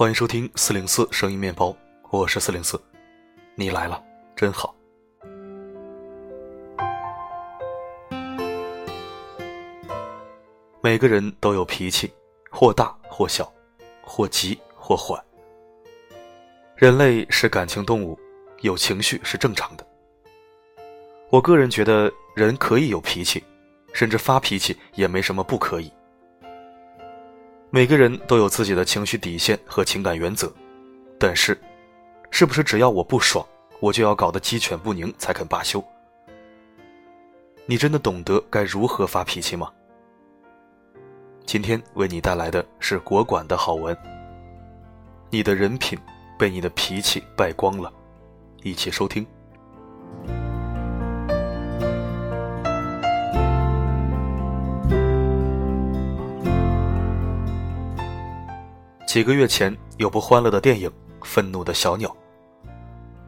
欢迎收听四零四声音面包，我是四零四，你来了，真好。每个人都有脾气，或大或小，或急或缓。人类是感情动物，有情绪是正常的。我个人觉得，人可以有脾气，甚至发脾气也没什么不可以。每个人都有自己的情绪底线和情感原则，但是，是不是只要我不爽，我就要搞得鸡犬不宁才肯罢休？你真的懂得该如何发脾气吗？今天为你带来的是国馆的好文。你的人品被你的脾气败光了，一起收听。几个月前，有部欢乐的电影《愤怒的小鸟》，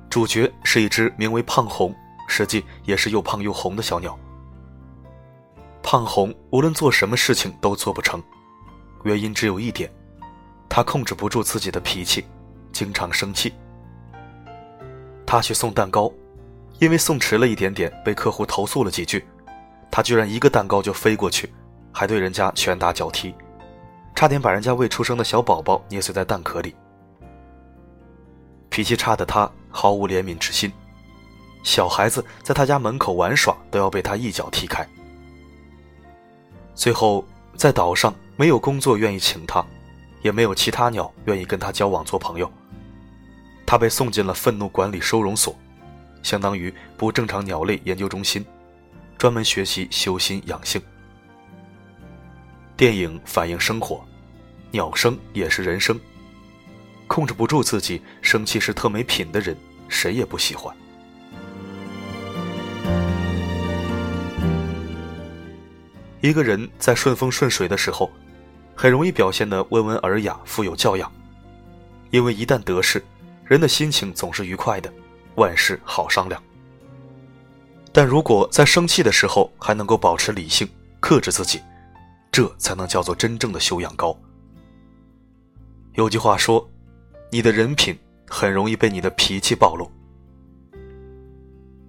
主角是一只名为胖红，实际也是又胖又红的小鸟。胖红无论做什么事情都做不成，原因只有一点，他控制不住自己的脾气，经常生气。他去送蛋糕，因为送迟了一点点，被客户投诉了几句，他居然一个蛋糕就飞过去，还对人家拳打脚踢。差点把人家未出生的小宝宝捏碎在蛋壳里。脾气差的他毫无怜悯之心，小孩子在他家门口玩耍都要被他一脚踢开。最后，在岛上没有工作愿意请他，也没有其他鸟愿意跟他交往做朋友。他被送进了愤怒管理收容所，相当于不正常鸟类研究中心，专门学习修心养性。电影反映生活，鸟生也是人生。控制不住自己，生气是特没品的人，谁也不喜欢。一个人在顺风顺水的时候，很容易表现得温文尔雅、富有教养，因为一旦得势，人的心情总是愉快的，万事好商量。但如果在生气的时候还能够保持理性，克制自己。这才能叫做真正的修养高。有句话说：“你的人品很容易被你的脾气暴露。”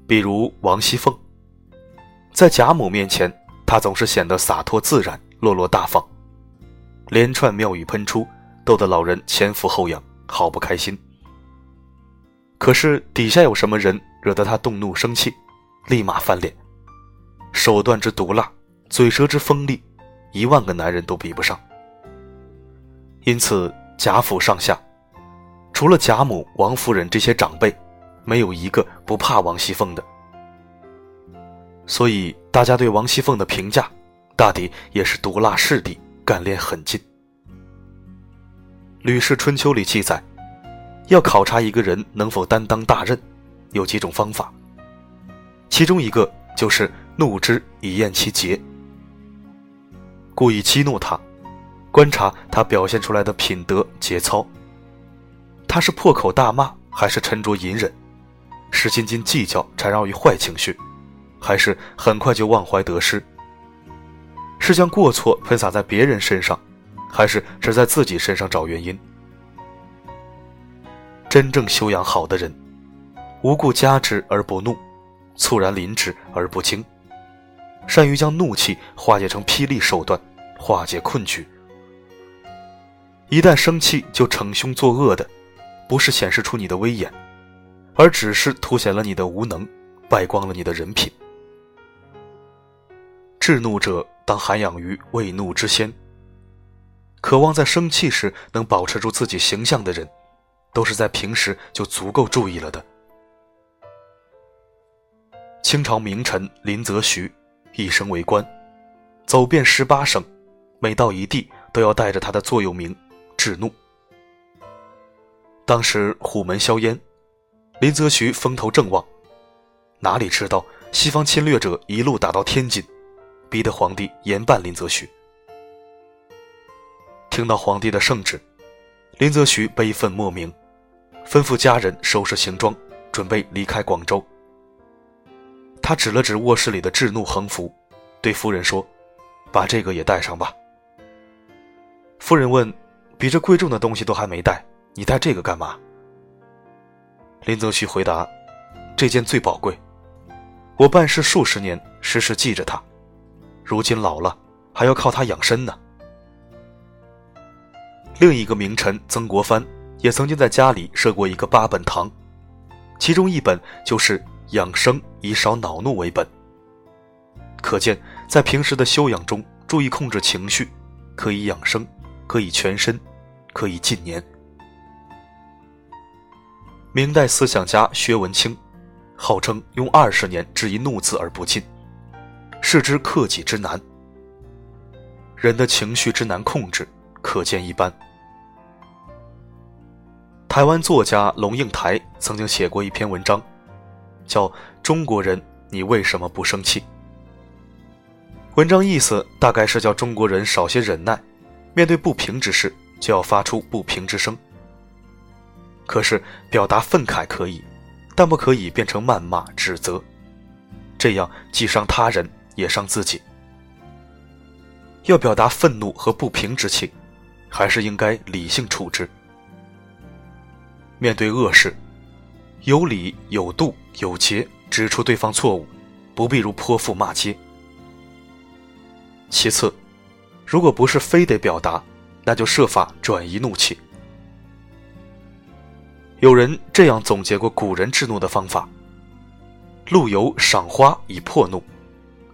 比如王熙凤，在贾母面前，她总是显得洒脱自然、落落大方，连串妙语喷出，逗得老人前俯后仰，好不开心。可是底下有什么人惹得她动怒生气，立马翻脸，手段之毒辣，嘴舌之锋利。一万个男人都比不上，因此贾府上下，除了贾母、王夫人这些长辈，没有一个不怕王熙凤的。所以大家对王熙凤的评价，大抵也是毒辣势利、干练狠劲。《吕氏春秋》里记载，要考察一个人能否担当大任，有几种方法，其中一个就是怒之以验其节。故意激怒他，观察他表现出来的品德节操。他是破口大骂，还是沉着隐忍？是斤斤计较缠绕于坏情绪，还是很快就忘怀得失？是将过错喷洒在别人身上，还是只在自己身上找原因？真正修养好的人，无故加之而不怒，猝然临之而不惊。善于将怒气化解成霹雳手段，化解困局。一旦生气就逞凶作恶的，不是显示出你的威严，而只是凸显了你的无能，败光了你的人品。智怒者当涵养于未怒之先。渴望在生气时能保持住自己形象的人，都是在平时就足够注意了的。清朝名臣林则徐。一生为官，走遍十八省，每到一地都要带着他的座右铭“制怒”。当时虎门硝烟，林则徐风头正旺，哪里知道西方侵略者一路打到天津，逼得皇帝严办林则徐。听到皇帝的圣旨，林则徐悲愤莫名，吩咐家人收拾行装，准备离开广州。他指了指卧室里的制怒横幅，对夫人说：“把这个也带上吧。”夫人问：“比这贵重的东西都还没带，你带这个干嘛？”林则徐回答：“这件最宝贵，我办事数十年，时时记着它。如今老了，还要靠它养身呢。”另一个名臣曾国藩也曾经在家里设过一个八本堂，其中一本就是养生以少恼怒为本。可见，在平时的修养中，注意控制情绪，可以养生，可以全身，可以近年。明代思想家薛文清，号称用二十年治一怒字而不尽，是之克己之难。人的情绪之难控制，可见一斑。台湾作家龙应台曾经写过一篇文章，叫《中国人，你为什么不生气》。文章意思大概是叫中国人少些忍耐，面对不平之事就要发出不平之声。可是表达愤慨可以，但不可以变成谩骂指责，这样既伤他人也伤自己。要表达愤怒和不平之情，还是应该理性处置。面对恶事，有理有度有节，指出对方错误，不必如泼妇骂街。其次，如果不是非得表达，那就设法转移怒气。有人这样总结过古人制怒的方法：陆游赏花以破怒，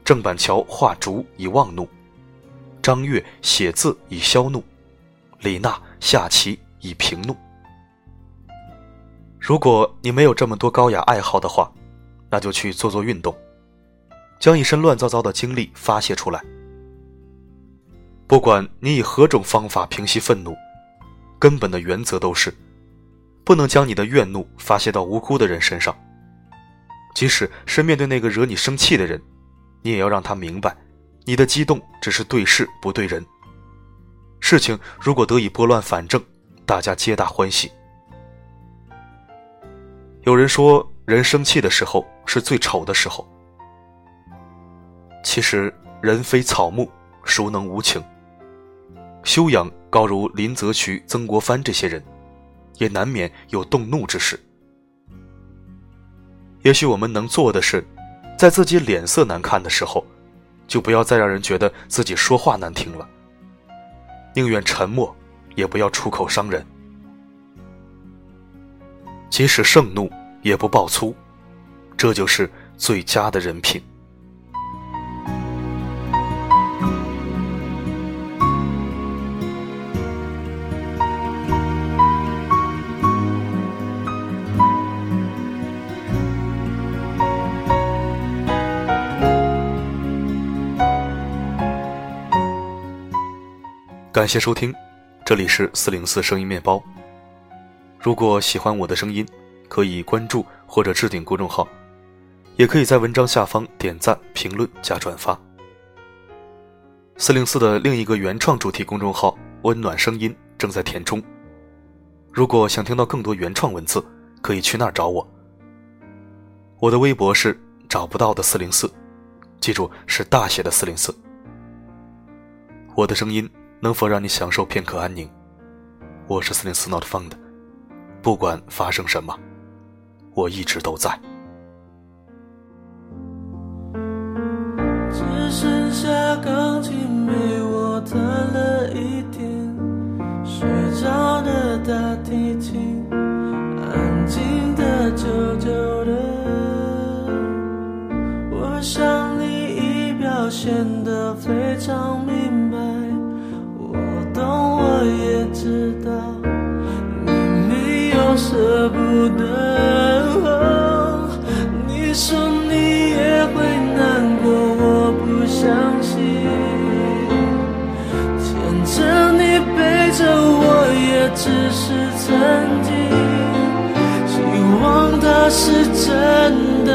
郑板桥画竹以忘怒，张悦写字以消怒，李娜下棋以平怒。如果你没有这么多高雅爱好的话，那就去做做运动，将一身乱糟糟的精力发泄出来。不管你以何种方法平息愤怒，根本的原则都是，不能将你的怨怒发泄到无辜的人身上。即使是面对那个惹你生气的人，你也要让他明白，你的激动只是对事不对人。事情如果得以拨乱反正，大家皆大欢喜。有人说，人生气的时候是最丑的时候。其实，人非草木，孰能无情？修养高如林则徐、曾国藩这些人，也难免有动怒之时。也许我们能做的是，在自己脸色难看的时候，就不要再让人觉得自己说话难听了。宁愿沉默，也不要出口伤人。即使盛怒。也不爆粗，这就是最佳的人品。感谢收听，这里是四零四声音面包。如果喜欢我的声音。可以关注或者置顶公众号，也可以在文章下方点赞、评论加转发。四零四的另一个原创主题公众号“温暖声音”正在填充，如果想听到更多原创文字，可以去那儿找我。我的微博是找不到的四零四，记住是大写的四零四。我的声音能否让你享受片刻安宁？我是四零四 Not Found，不管发生什么。我一直都在。只剩下钢琴陪我弹了一天，睡着的大提琴，安静的久久的。我想你已表现得非常明白，我懂，我也知道，舍不得。你说你也会难过，我不相信。牵着你背着我，也只是曾经。希望它是真的。